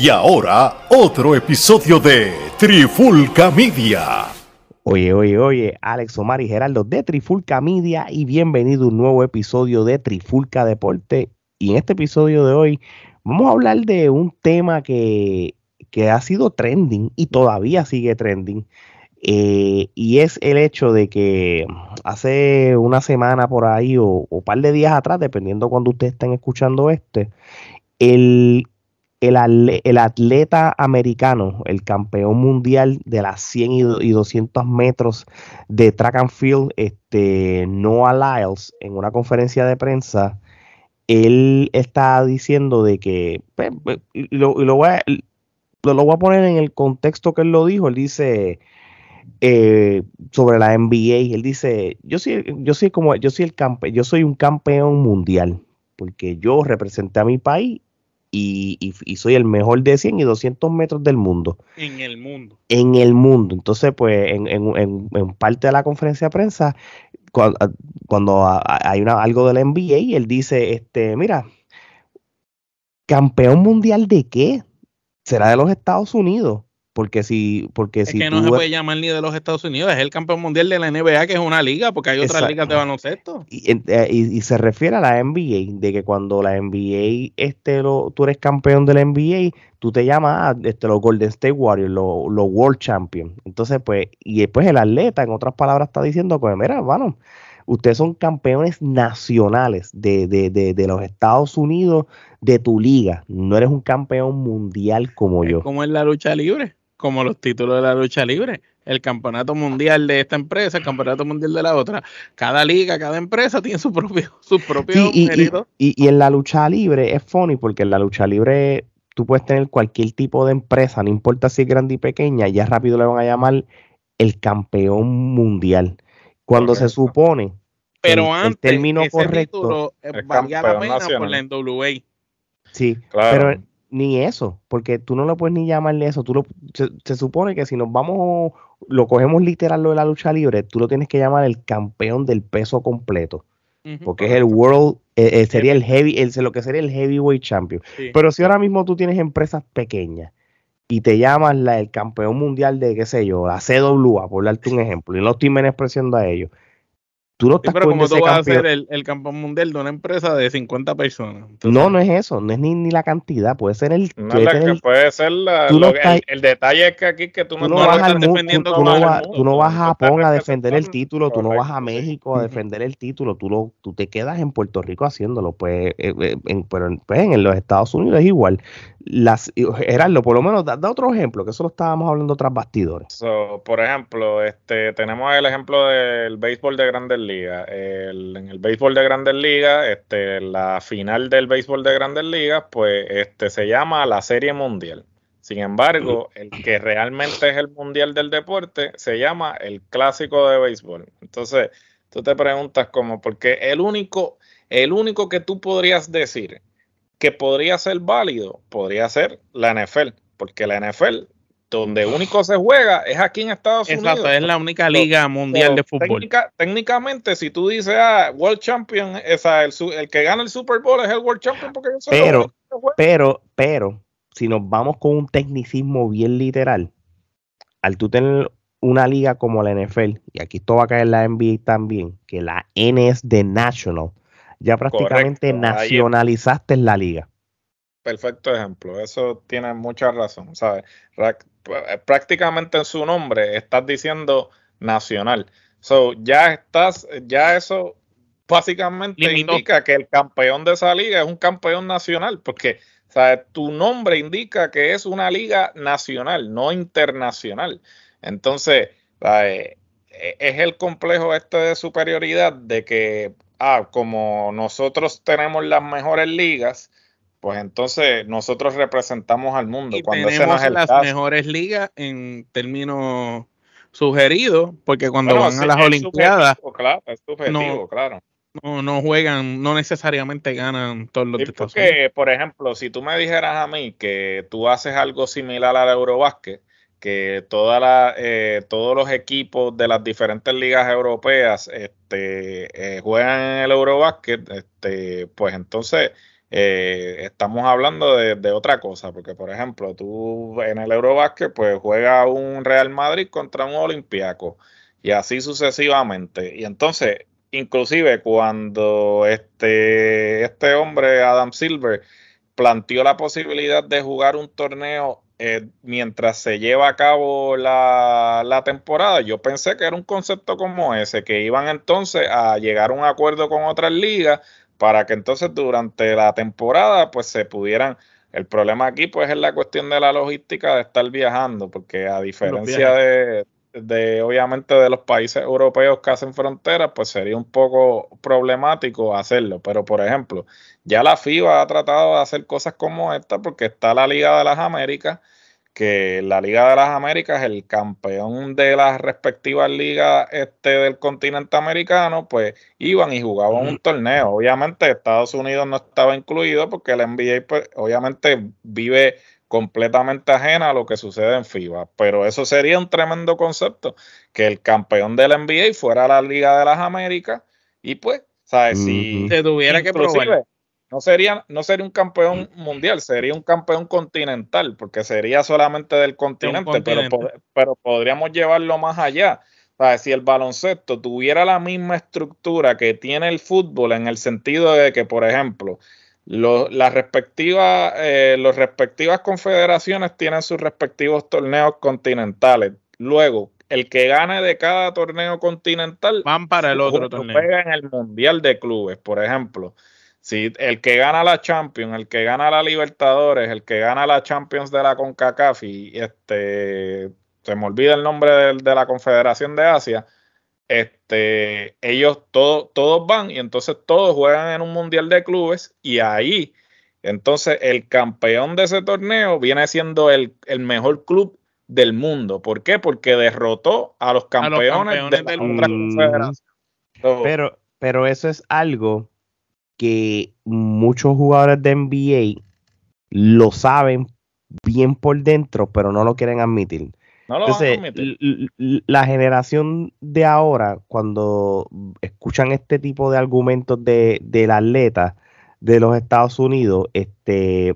Y ahora, otro episodio de Trifulca Media. Oye, oye, oye, Alex Omar y Geraldo de Trifulca Media y bienvenido a un nuevo episodio de Trifulca Deporte. Y en este episodio de hoy vamos a hablar de un tema que, que ha sido trending y todavía sigue trending. Eh, y es el hecho de que hace una semana por ahí o un par de días atrás, dependiendo cuando ustedes estén escuchando este, el, el, atleta americano, el campeón mundial de las 100 y, 200 metros de track and field, este, Noah Lyles, en una conferencia de prensa, él está diciendo de que, pues, pues, lo, voy a, lo, voy a poner en el contexto que él lo dijo, él dice eh, sobre la NBA, él dice, yo soy, yo soy como, yo soy el yo soy un campeón mundial, porque yo representé a mi país y, soy el mejor de 100 y 200 metros del mundo. En el mundo. En el mundo. Entonces, pues, en, en, en, parte de la conferencia de prensa, cuando, hay una, algo de la NBA, él dice, este, mira, campeón mundial de qué? Será de los Estados Unidos. Porque si, porque es si que no se puede llamar ni de los Estados Unidos, es el campeón mundial de la NBA, que es una liga, porque hay otras ligas de baloncesto. Eh, y, y, se refiere a la NBA, de que cuando la NBA, este, lo, tú eres campeón de la NBA, tú te llamas este, los Golden State Warriors, los, World Champions. Entonces, pues, y después el atleta, en otras palabras, está diciendo, pues, mira, bueno, ustedes son campeones nacionales de, de, de, de, los Estados Unidos, de tu liga. No eres un campeón mundial como yo. Como en la lucha libre como los títulos de la lucha libre. El campeonato mundial de esta empresa, el campeonato mundial de la otra. Cada liga, cada empresa tiene su propio, su propio y, y, en la lucha libre es funny porque en la lucha libre tú puedes tener cualquier tipo de empresa, no importa si es grande y pequeña, ya rápido le van a llamar el campeón mundial. Cuando se supone pero antes, el término correcto título, valía la pena por la NWA. Sí, claro. pero ni eso, porque tú no lo puedes ni llamarle eso. Tú lo, se, supone que si nos vamos, lo cogemos literal lo de la lucha libre, tú lo tienes que llamar el campeón del peso completo. Porque es el world, eh, eh, sería el heavy, el, lo que sería el heavyweight champion. Pero si ahora mismo tú tienes empresas pequeñas y te llamas la, el campeón mundial de, qué sé yo, la CWA, por darte un ejemplo, y no estoy menospreciando a ellos, Tú no estás pero como tú vas a ser el, el, campeón mundial de una empresa de 50 personas. no, no es eso, no es ni, ni la cantidad, puede ser el... No, puede, puede ser la, el, detalle es que aquí que tú, no, vas estás defendiendo tú, no, tú no vas a Japón a defender el título, tú no vas a México a defender el título, tú, lo, tú te quedas en Puerto Rico haciéndolo, pues, eh, eh, en, pero pues en los Estados Unidos es igual las Gerardo, por lo menos da, otro ejemplo, que eso lo estábamos hablando tras bastidores. por ejemplo, este tenemos el ejemplo del béisbol de Grandes Ligas. en el béisbol de Grandes Ligas, este, la final del béisbol de Grandes Ligas, pues este se llama la Serie Mundial. Sin embargo, el que realmente es el mundial del deporte se llama el clásico de béisbol. Entonces, tú te preguntas cómo, porque el único, el único que tú podrías decir que podría ser válido, podría ser la NFL, porque la NFL, donde único se juega, es aquí en Estados Unidos. es la única liga mundial de fútbol. técnicamente, si tú dices, ah, World Champion, esa, el, el, que gana el Super Bowl es el World Champion, porque yo pero, pero, pero, si nos vamos con un tecnicismo bien literal, al tú tener una liga como la NFL, y aquí esto va a caer la NBA también, que la N es de National, ya prácticamente nacionalizaste la liga. Perfecto ejemplo, eso tiene mucha razón, ¿sabes? Prácticamente en su nombre estás diciendo nacional. So, ya estás, ya eso básicamente indica que el campeón de esa liga es un campeón nacional, porque ¿sabes? tu nombre indica que es una liga nacional, no internacional. Entonces, e, es el complejo este de superioridad de que ah, como nosotros tenemos las mejores ligas, pues entonces nosotros representamos al mundo. Y cuando tenemos las mejores ligas en términos sugeridos, porque cuando van a las Olimpiadas, claro, es no, claro. No, juegan, no necesariamente ganan todos los porque, por ejemplo, si tú me dijeras a mí que tú haces algo similar al Eurobásquet, que toda la, eh, todos los equipos de las diferentes ligas europeas este, eh, juegan en el Eurobasket, este, pues entonces eh, estamos hablando de, otra cosa, porque por ejemplo, tú en el Eurobásquet pues juega un Real Madrid contra un Olympiaco y así sucesivamente. Y entonces, inclusive cuando este, este hombre, Adam Silver, planteó la posibilidad de jugar un torneo eh, mientras se lleva a cabo la, la, temporada, yo pensé que era un concepto como ese, que iban entonces a llegar a un acuerdo con otras ligas para que entonces durante la temporada pues se pudieran... El problema aquí pues es la cuestión de la logística de estar viajando, porque a diferencia de, de obviamente de los países europeos que hacen fronteras, pues sería un poco problemático hacerlo. Pero por ejemplo, ya la FIBA ha tratado de hacer cosas como esta porque está la Liga de las Américas, que la Liga de las Américas, el campeón de las respectivas ligas este del continente americano, pues iban y jugaban un torneo. Obviamente Estados Unidos no estaba incluido porque el NBA pues, obviamente vive completamente ajena a lo que sucede en FIBA. Pero eso sería un tremendo concepto, que el campeón del NBA fuera la Liga de las Américas y pues, ¿sabes? Si se tuviera que probar. No sería, no sería un campeón mundial, sería un campeón continental, porque sería solamente del continente, Pero, pero podríamos llevarlo más allá. ¿Sabes? Si el baloncesto tuviera la misma estructura que tiene el fútbol, en el sentido de que, por ejemplo, las respectivas, eh, las respectivas confederaciones tienen sus respectivos torneos continentales. Luego, el que gane de cada torneo continental van para el otro torneo. Juega en el Mundial de Clubes, por ejemplo. Si el que gana la Champions, el que gana la Libertadores, el que gana la Champions de la CONCACAF y este se me olvida el nombre de, de la Confederación de Asia, este, ellos todos, todos van y entonces todos juegan en un mundial de clubes y ahí, entonces el campeón de ese torneo viene siendo el, mejor club del mundo. ¿Por qué? Porque derrotó a los campeones, de la pero, pero eso es algo que muchos jugadores de NBA lo saben bien por dentro, pero no lo quieren admitir. Entonces, la generación de ahora, cuando escuchan este tipo de argumentos de, del atleta de los Estados Unidos, este,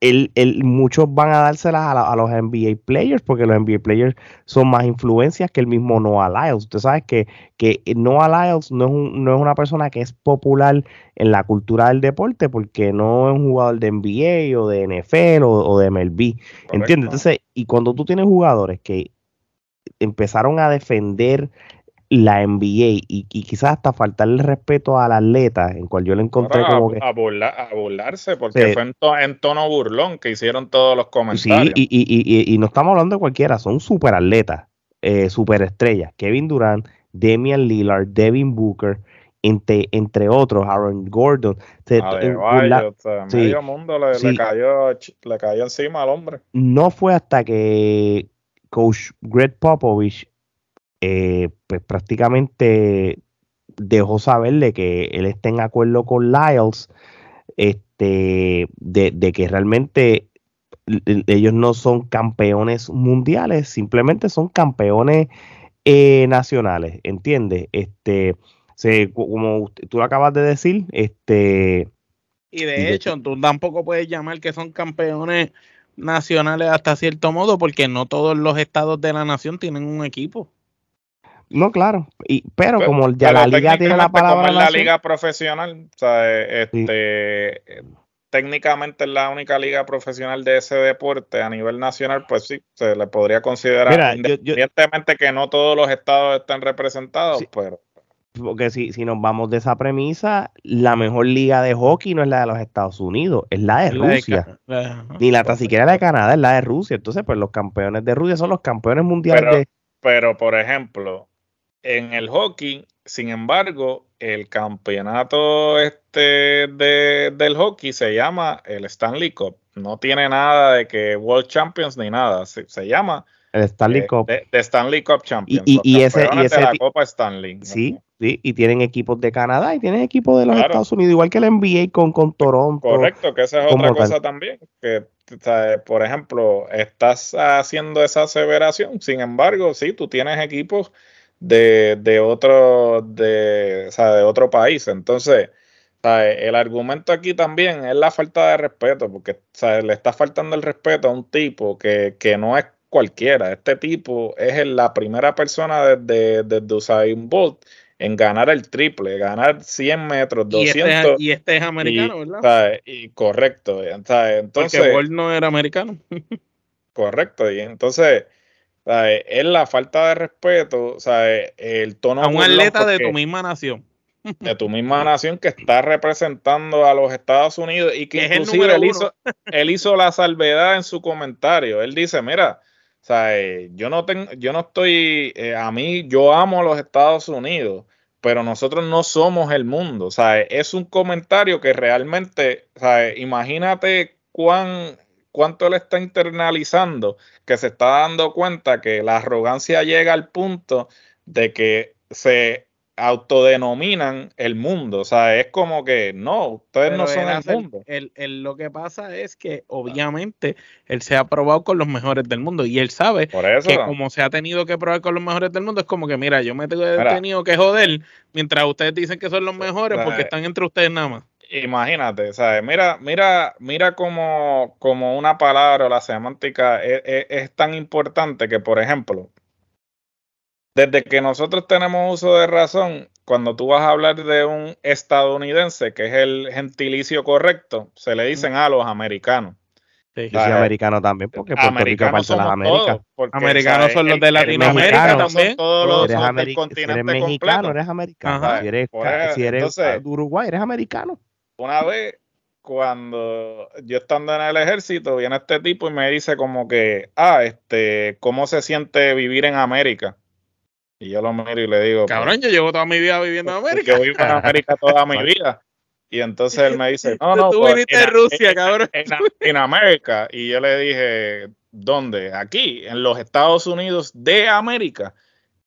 el, el, muchos van a dárselas a, los NBA players porque los NBA players son más influencias que el mismo Noah Lyles. Usted sabe que, que Noah Lyles no es, no es una persona que es popular en la cultura del deporte porque no es un jugador de NBA o de NFL o, de MLB. ¿Entiendes? Entonces, y cuando tú tienes jugadores que empezaron a defender la NBA y, quizás hasta faltarle respeto al atleta, en cual yo le encontré como que... A, burlarse, porque fue en, tono burlón que hicieron todos los comentarios. Sí, y, y no estamos hablando de cualquiera, son super atletas, eh, super estrellas. Kevin Durant, Damian Lillard, Devin Booker, entre, entre otros, Aaron Gordon. medio mundo le, cayó, le cayó encima al hombre. No fue hasta que coach Greg Popovich eh, pues prácticamente dejó saberle que él está en acuerdo con Lyles, este, de, que realmente ellos no son campeones mundiales, simplemente son campeones eh, nacionales, ¿entiendes? Este, se, como tú lo acabas de decir, este... Y de hecho, tú tampoco puedes llamar que son campeones nacionales hasta cierto modo, porque no todos los estados de la nación tienen un equipo. No, claro, y, pero, como ya la liga tiene la palabra. la liga profesional, o sea, este, técnicamente es la única liga profesional de ese deporte a nivel nacional, pues sí, se le podría considerar, independientemente que no todos los estados estén representados, pero. Porque si, si nos vamos de esa premisa, la mejor liga de hockey no es la de los Estados Unidos, es la de Rusia. Ni la tan siquiera la de Canadá, es la de Rusia. Entonces, pues los campeones de Rusia son los campeones mundiales de. Pero, por ejemplo, en el hockey, sin embargo, el campeonato este de, del hockey se llama el Stanley Cup. No tiene nada de que World Champions ni nada. Se, llama el Stanley eh, Cup. De, Stanley Cup Champions. Y, ese, y ese la Copa Stanley. Sí, sí, y tienen equipos de Canadá y tienen equipos de los Estados Unidos, igual que el NBA con, con Toronto. Correcto, que esa es otra cosa también. Que, por ejemplo, estás haciendo esa aseveración. Sin embargo, sí, tú tienes equipos de, de otro, de, o sea, de otro país. Entonces, El argumento aquí también es la falta de respeto, porque le está faltando el respeto a un tipo que, que no es cualquiera. Este tipo es la primera persona desde, desde Usain Bolt en ganar el triple, ganar 100 metros, 200. Y este, y este es americano, ¿verdad? Y correcto. Entonces, Porque Bolt no era americano. correcto. Y entonces, es la falta de respeto, el tono. A un atleta de tu misma nación de tu misma nación que está representando a los Estados Unidos y que, inclusive él hizo, él hizo, la salvedad en su comentario. Él dice, mira, eh, yo no tengo, yo no estoy, eh, a mí, yo amo a los Estados Unidos, pero nosotros no somos el mundo. O sea, es un comentario que realmente, sea, imagínate cuán cuánto él está internalizando, que se está dando cuenta que la arrogancia llega al punto de que se autodenominan el mundo. O sea, es como que no, ustedes no son el mundo. lo que pasa es que obviamente él se ha probado con los mejores del mundo y él sabe que como se ha tenido que probar con los mejores del mundo, es como que mira, yo me he tenido que joder mientras ustedes dicen que son los mejores porque están entre ustedes nada más. Imagínate, ¿sabes? Mira, mira, mira como, como una palabra o la semántica es tan importante que, por ejemplo, desde que nosotros tenemos uso de razón, cuando tú vas a hablar de un estadounidense, que es el gentilicio correcto, se le dicen a los americanos. Sí, yo soy americano también, porque Puerto Rico parte las Américas. Americanos son los de Latinoamérica también. Todos los, eres, si eres mexicano, eres americano. Si eres, si eres de Uruguay, eres americano. Una vez, cuando yo estando en el ejército, viene este tipo y me dice como que, ah, este, ¿cómo se siente vivir en América? Y yo lo miro y le digo. Pues, Cabrón, yo llevo toda mi vida viviendo en América. Yo vivo en América toda mi vida. Y entonces él me dice, no, no. Tú pues, viniste de Rusia, cabrón. En, América. Y yo le dije, ¿dónde? Aquí, en los Estados Unidos de América.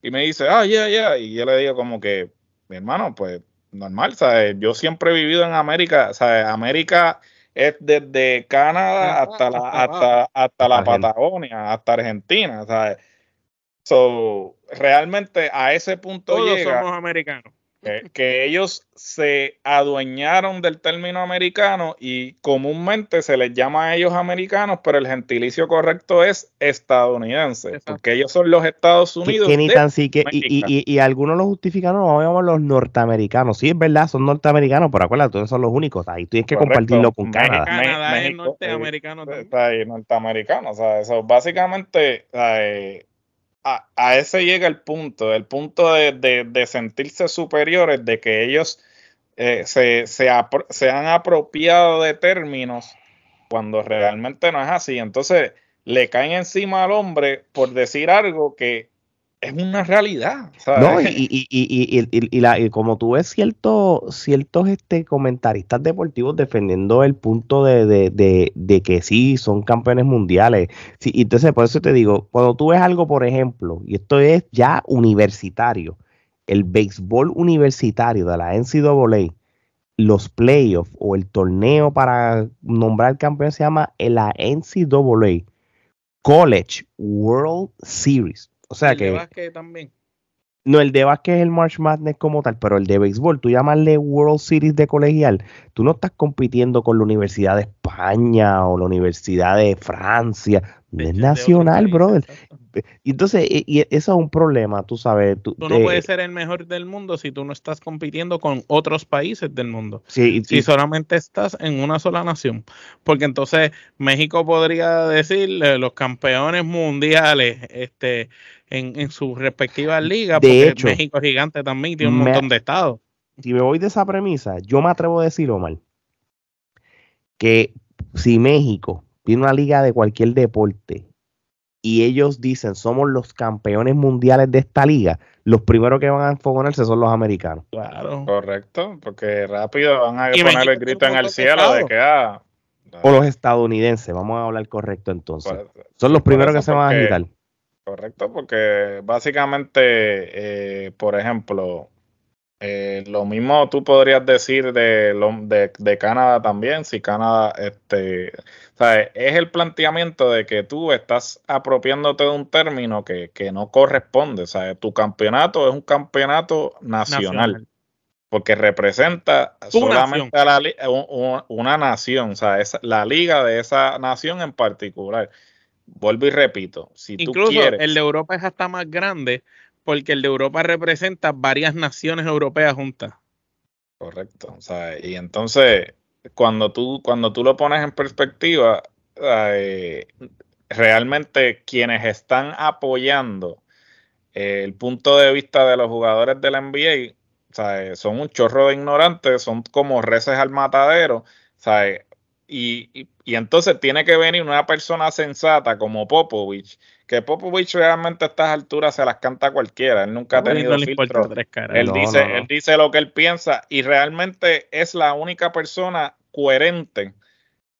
Y me dice, ah, ya, ya. Y yo le digo como que, mi hermano, pues normal, ¿sabes? Yo siempre he vivido en América, ¿sabes? América es desde Canadá hasta la, hasta, hasta la Patagonia, hasta Argentina, ¿sabes? So, realmente a ese punto Todos somos americanos. Que, ellos se adueñaron del término americano y comúnmente se les llama a ellos americanos, pero el gentilicio correcto es estadounidense, porque ellos son los Estados Unidos. Que, ni tan sí, que, y, y, algunos lo justifican, no llamamos los norteamericanos. Sí, es verdad, son norteamericanos, pero acuérdate, todos son los únicos. Ahí tienes que compartirlo con Canadá. Canadá es norteamericano. Está ahí, norteamericano. O sea, eso básicamente a, ese llega el punto, el punto de, sentirse superiores, de que ellos eh, se, se, se, han apropiado de términos cuando realmente no es así. Entonces le caen encima al hombre por decir algo que es una realidad. No, y, y, y, y, la, como tú ves ciertos, ciertos este, comentaristas deportivos defendiendo el punto de, de, de, que sí, son campeones mundiales. Sí, entonces, por eso te digo, cuando tú ves algo, por ejemplo, y esto es ya universitario, el béisbol universitario de la NCAA, los playoffs o el torneo para nombrar campeón se llama la NCAA College World Series. O sea que. De también. No, el de básquet es el March Madness como tal, pero el de béisbol, tú llamarle World Series de colegial, tú no estás compitiendo con la Universidad de España o la Universidad de Francia, es nacional, brother. Y entonces, y, eso es un problema, tú sabes. Tú, no puedes ser el mejor del mundo si tú no estás compitiendo con otros países del mundo. Sí, si solamente estás en una sola nación. Porque entonces México podría decir los campeones mundiales este, en, en sus respectivas ligas. porque México es gigante también tiene un montón de estados. Si me voy de esa premisa, yo me atrevo a decir, Omar, que si México tiene una liga de cualquier deporte y ellos dicen somos los campeones mundiales de esta liga, los primeros que van a enfogonarse son los americanos. Claro. Correcto, porque rápido van a poner el grito en el cielo de que ah, o los estadounidenses, vamos a hablar correcto entonces. Pues, son los primeros que se van a agitar. Correcto, porque básicamente, eh, por ejemplo, eh, lo mismo tú podrías decir de, de, de, Canadá también, si Canadá, este, ¿sabes? es el planteamiento de que tú estás apropiándote de un término que, que no corresponde, ¿sabes? Tu campeonato es un campeonato nacional. porque representa solamente a la, una nación, o sea, es la liga de esa nación en particular. Vuelvo y repito, si Incluso tú quieres, el de Europa es hasta más grande porque el de Europa representa varias naciones europeas juntas. Correcto, o sea, y entonces cuando tú cuando tú lo pones en perspectiva, eh, realmente quienes están apoyando el punto de vista de los jugadores del NBA son un chorro de ignorantes, son como reces al matadero, Y, y, entonces tiene que venir una persona sensata como Popovich, que Popovich realmente a estas alturas se las canta cualquiera, él nunca ha tenido filtro. Él, dice, él dice lo que él piensa y realmente es la única persona coherente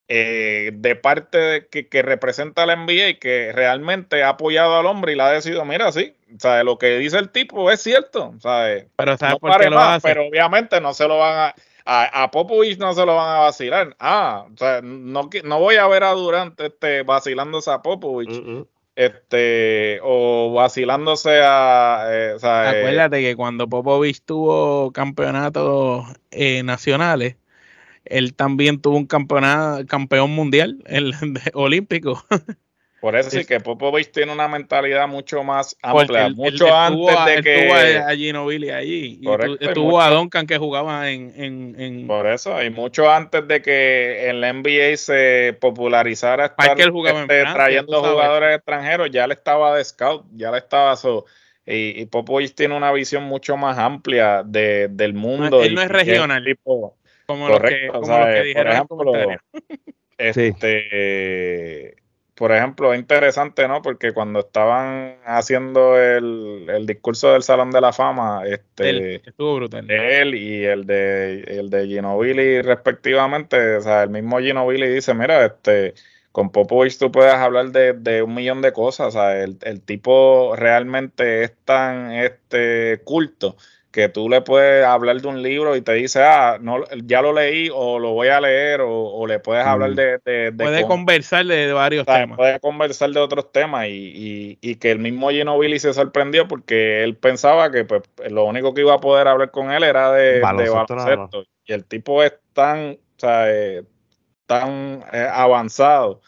eh, de parte de que, representa la NBA y que realmente ha apoyado al hombre y le ha decidido, mira, sí, sea, lo que dice el tipo es cierto, ¿sabes? Pero, no pero obviamente no se lo van a, a, Popovich no se lo van a vacilar. Ah, o sea, no, no voy a ver a Durant este, vacilándose a Popovich. Mm, mm. Este, o vacilándose a. Eh, eh, Acuérdate que cuando Popovich tuvo campeonatos nacionales, él también tuvo un campeonato, campeón mundial, el olímpico. Por eso sí que Popovich tiene una mentalidad mucho más amplia, mucho antes de que estuvo a, Ginobili allí y estuvo a Duncan que jugaba en, en, Por eso, y mucho antes de que en la NBA se popularizara estar este, trayendo jugadores extranjeros, ya le estaba de scout, ya le estaba so, y, Popovich tiene una visión mucho más amplia de, del mundo. él no es regional. Como lo que, como que dijeron por ejemplo, este, por ejemplo, es interesante, ¿no? Porque cuando estaban haciendo el, discurso del Salón de la Fama, este, él, estuvo brutal. Él y el de, el de Ginobili respectivamente, o sea, el mismo Ginobili dice, mira, este, con Popovich tú puedes hablar de, de un millón de cosas, o sea, el, el tipo realmente es tan este, culto que tú le puedes hablar de un libro y te dice, ah, no, ya lo leí o lo voy a leer o, le puedes hablar de... de, puede conversar de varios temas. Puede conversar de otros temas y, y, que el mismo Billy se sorprendió porque él pensaba que pues, lo único que iba a poder hablar con él era de baloncesto. Y el tipo es tan, o sea, eh, tan eh, avanzado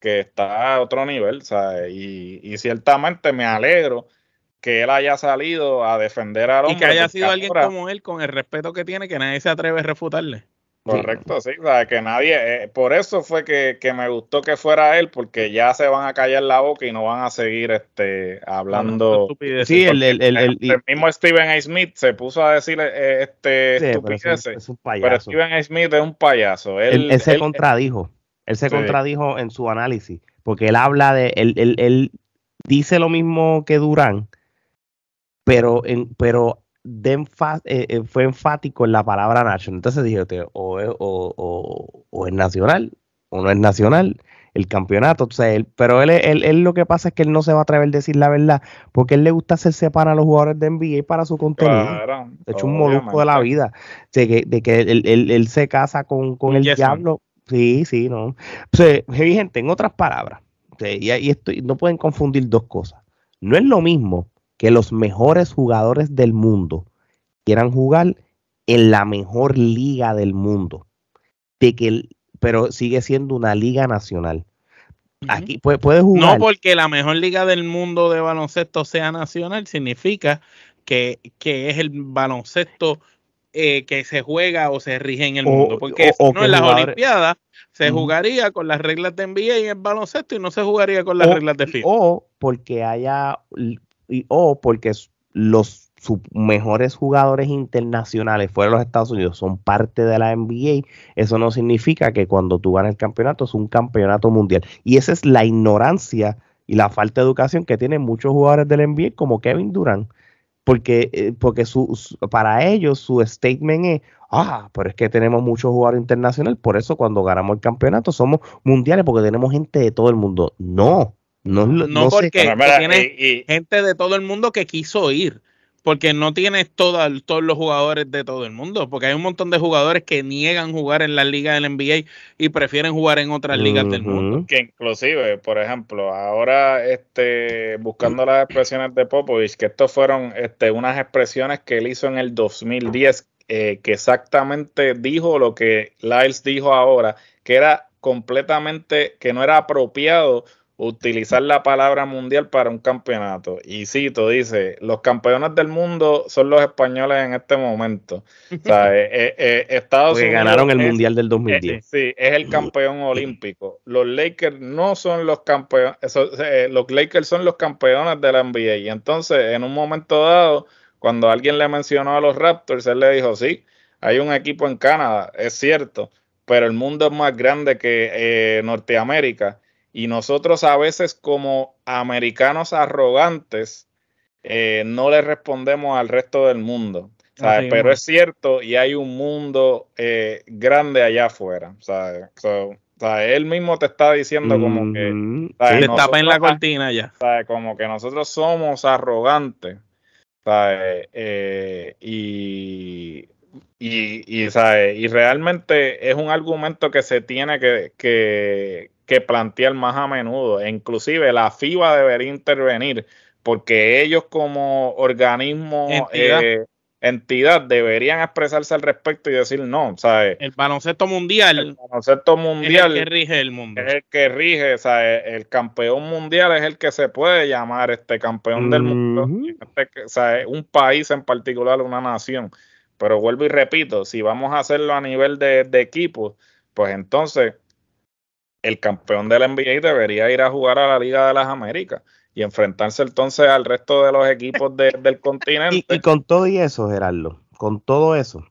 que está a otro nivel, ¿sabes? Y, y ciertamente me alegro que él haya salido a defender a hombre. Y que haya sido alguien como él, con el respeto que tiene, que nadie se atreve a refutarle. Correcto, sí, o sea, que nadie, eh, por eso fue que, me gustó que fuera él, porque ya se van a callar la boca y no van a seguir este hablando. sí, el, el, el, mismo Steven A. Smith se puso a decir eh, este estupideces, pero, es un, pero, Steven A. Smith es un payaso. Él, se contradijo, él se contradijo en su análisis, porque él habla de, él, él dice lo mismo que Durán, pero, en, pero de eh, eh, fue enfático en la palabra national. Entonces dije, o, o, o, es nacional o no es nacional el campeonato. O sea, él, pero él, él, lo que pasa es que él no se va a atrever a decir la verdad, porque él le gusta hacerse para a los jugadores de NBA para su contenido. de hecho, un molusco de la vida. De que, de que él, él, se casa con, con el diablo. Sí, sí, no. O sea, gente, en otras palabras, y, y esto, no pueden confundir dos cosas. No es lo mismo que los mejores jugadores del mundo quieran jugar en la mejor liga del mundo. De que, pero sigue siendo una liga nacional. Aquí puede, puede, jugar. No porque la mejor liga del mundo de baloncesto sea nacional, significa que, es el baloncesto eh, que se juega o se rige en el mundo. Porque no en las Olimpiadas se jugaría con las reglas de NBA en el baloncesto y no se jugaría con las reglas de FIFA. O porque haya y, o porque los sus mejores jugadores internacionales fuera de los Estados Unidos son parte de la NBA, eso no significa que cuando tú ganas el campeonato es un campeonato mundial. Y esa es la ignorancia y la falta de educación que tienen muchos jugadores del NBA como Kevin Durant. Porque, eh, porque su, para ellos su statement es, ah, pero es que tenemos muchos jugadores internacionales, por eso cuando ganamos el campeonato somos mundiales porque tenemos gente de todo el mundo. No, no, no, porque tiene gente de todo el mundo que quiso ir. Porque no tienes todos los jugadores de todo el mundo. Porque hay un montón de jugadores que niegan jugar en la liga del NBA y prefieren jugar en otras ligas del mundo. Que inclusive, por ejemplo, ahora este, buscando las expresiones de Popovich, que estos fueron este, unas expresiones que él hizo en el 2010 eh, que exactamente dijo lo que Lyles dijo ahora, que era completamente, que no era apropiado utilizar la palabra mundial para un campeonato. Y cito, dice, los campeones del mundo son los españoles en este momento. O sea, eh, eh, eh, Estados Unidos ganaron el mundial del 2010. sí, es el campeón olímpico. Los Lakers no son los campeones, los Lakers son los campeones de la NBA. Y entonces, en un momento dado, cuando alguien le mencionó a los Raptors, él le dijo, sí, hay un equipo en Canadá, es cierto, pero el mundo es más grande que Norteamérica y nosotros a veces como americanos arrogantes eh, no le respondemos al resto del mundo. Pero es cierto y hay un mundo eh, grande allá afuera. él mismo te está diciendo como que... Mm, te tapa en la cortina ya. Como que nosotros somos arrogantes. Eh, y y, y, realmente es un argumento que se tiene que, que, plantear más a menudo. E inclusive la FIBA debería intervenir porque ellos como organismo, eh, entidad, deberían expresarse al respecto y decir no. ¿sabes? El baloncesto mundial, el baloncesto mundial es el que rige el mundo. Es el que rige, el campeón mundial es el que se puede llamar este campeón del mundo. Este, un país en particular, una nación. Pero vuelvo y repito, si vamos a hacerlo a nivel de, de equipos, pues entonces el campeón de la NBA debería ir a jugar a la Liga de las Américas y enfrentarse entonces al resto de los equipos del continente. Y, con todo y eso, Gerardo, con todo eso,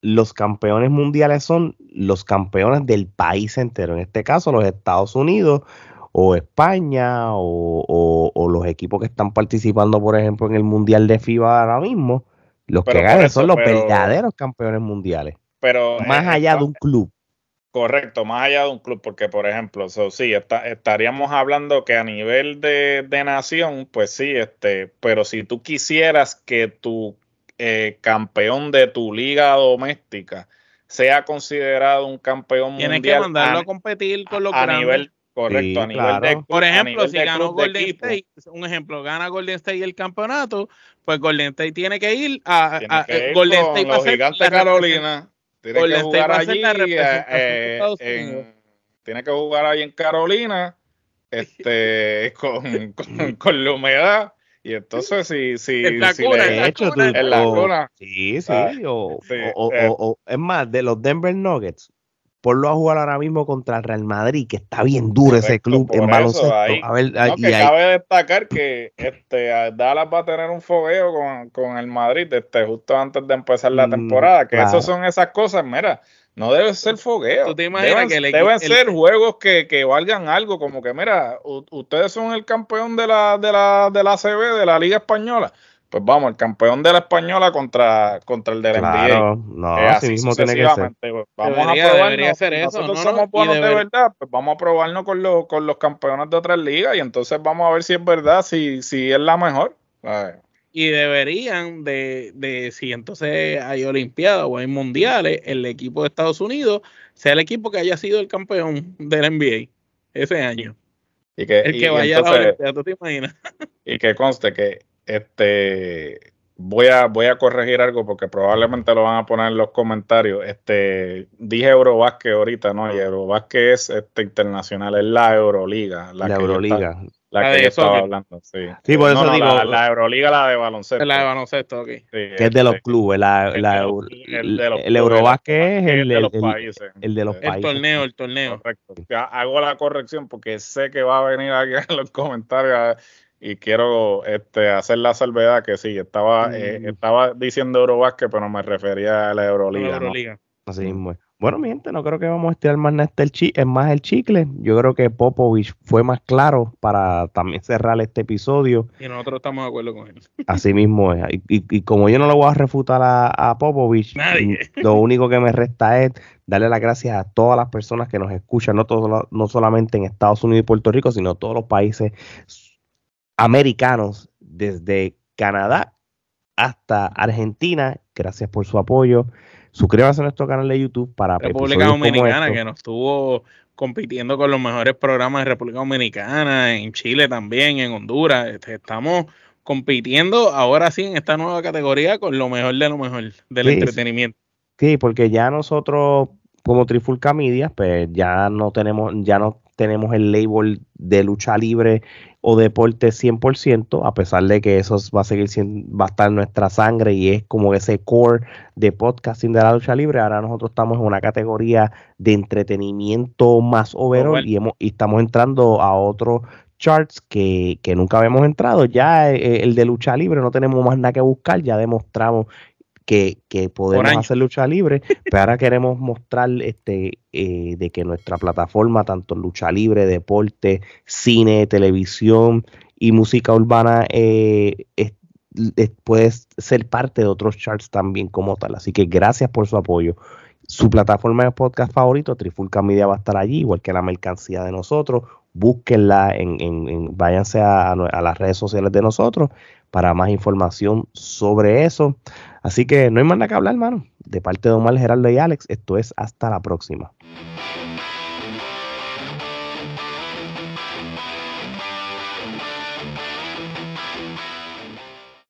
los campeones mundiales son los campeones del país entero, en este caso los Estados Unidos o España o, o los equipos que están participando, por ejemplo, en el Mundial de FIBA ahora mismo los que ganan son los verdaderos campeones mundiales. Pero más allá de un club. Correcto, más allá de un club, porque por ejemplo, sí, estaríamos hablando que a nivel de, nación, pues sí, este, pero si tú quisieras que tu eh, campeón de tu liga doméstica sea considerado un campeón mundial. Tienes que mandarlo a, competir con los a nivel Correcto, a nivel de Por ejemplo, si ganó Golden State, un ejemplo, gana Golden State el campeonato, pues Golden State tiene que ir a, Golden State los gigantes Carolina. Tiene que jugar allí eh, en, tiene que jugar ahí en Carolina este con, con, la humedad y entonces si, si, en la cuna, de hecho, en la cuna. Sí, sí, o, o, eh. o, es más, de los Denver Nuggets, lo a jugar ahora mismo contra el Real Madrid, que está bien duro ese club en baloncesto. a ver, que cabe destacar que este, Dallas va a tener un fogueo con, el Madrid este, justo antes de empezar la mm, temporada. Que eso son esas cosas, mira, no debe ser fogueo. deben, que deben ser juegos que, que, valgan algo, como que, mira, ustedes son el campeón de la, de la, de la CB, de la Liga Española pues vamos, el campeón de la española contra, contra el del claro, No, eh, así, mismo tiene que ser. Pues, vamos a probarnos. Nosotros somos buenos de, verdad, pues vamos a probarnos con, los, con los campeones de otras ligas y entonces vamos a ver si es verdad, si, si es la mejor. Y deberían de, de, si entonces hay Olimpiadas o hay Mundiales, el equipo de Estados Unidos sea el equipo que haya sido el campeón del NBA ese año. Y que, el que vaya a la Olimpiada, ¿tú te imaginas? Y que conste que este, voy a, voy a corregir algo porque probablemente lo van a poner en los comentarios. Este, dije Eurobasket ahorita, ¿no? Y Eurobasket es este internacional, es la Euroliga. La, Euroliga. la, que yo estaba hablando, sí. Sí, por eso digo. La, Euroliga, la de baloncesto. La de baloncesto, ok. que es de los este, clubes. La, el, el, Eurobasket es el, de los países. El de los países. El torneo, el torneo. Correcto. Ya hago la corrección porque sé que va a venir alguien en los comentarios y quiero este, hacer la salvedad que sí, estaba, eh, mm. estaba diciendo Eurobasket, pero me refería a la Euroliga. Así mismo. Bueno, mi gente, no creo que vamos a estirar más, este el chi es más el chicle. Yo creo que Popovich fue más claro para también cerrar este episodio. Y nosotros estamos de acuerdo con él. Así mismo es. Y, como yo no lo voy a refutar a, Popovich, lo único que me resta es darle las gracias a todas las personas que nos escuchan, no, todo, no solamente en Estados Unidos y Puerto Rico, sino todos los países americanos desde Canadá hasta Argentina. Gracias por su apoyo. Suscríbase a nuestro canal de YouTube para República Dominicana, que nos estuvo compitiendo con los mejores programas de República Dominicana, en Chile también, en Honduras. Este, estamos compitiendo ahora sí en esta nueva categoría con lo mejor de lo mejor del entretenimiento. Sí, porque ya nosotros como Trifulca Media, pues ya no tenemos, ya no tenemos el label de lucha libre o deporte 100%, a pesar de que eso va a seguir siendo, va a estar en nuestra sangre y es como ese core de podcasting de la lucha libre. Ahora nosotros estamos en una categoría de entretenimiento más overall y, hemos, y estamos entrando a otro charts que, que, nunca habíamos entrado. Ya eh, el de lucha libre no tenemos más nada que buscar, ya demostramos que, podemos hacer lucha libre, pero ahora queremos mostrar este eh, de que nuestra plataforma, tanto lucha libre, deporte, cine, televisión y música urbana, eh, puede ser parte de otros charts también como tal. Así que gracias por su apoyo. Su plataforma de podcast favorito, Trifulca Media, va a estar allí, igual que la mercancía de nosotros. Búsquenla, en, en, váyanse a, a las redes sociales de nosotros para más información sobre eso. Así que no hay más nada que hablar, hermano. De parte de Omar, Gerardo y Alex, esto es hasta la próxima.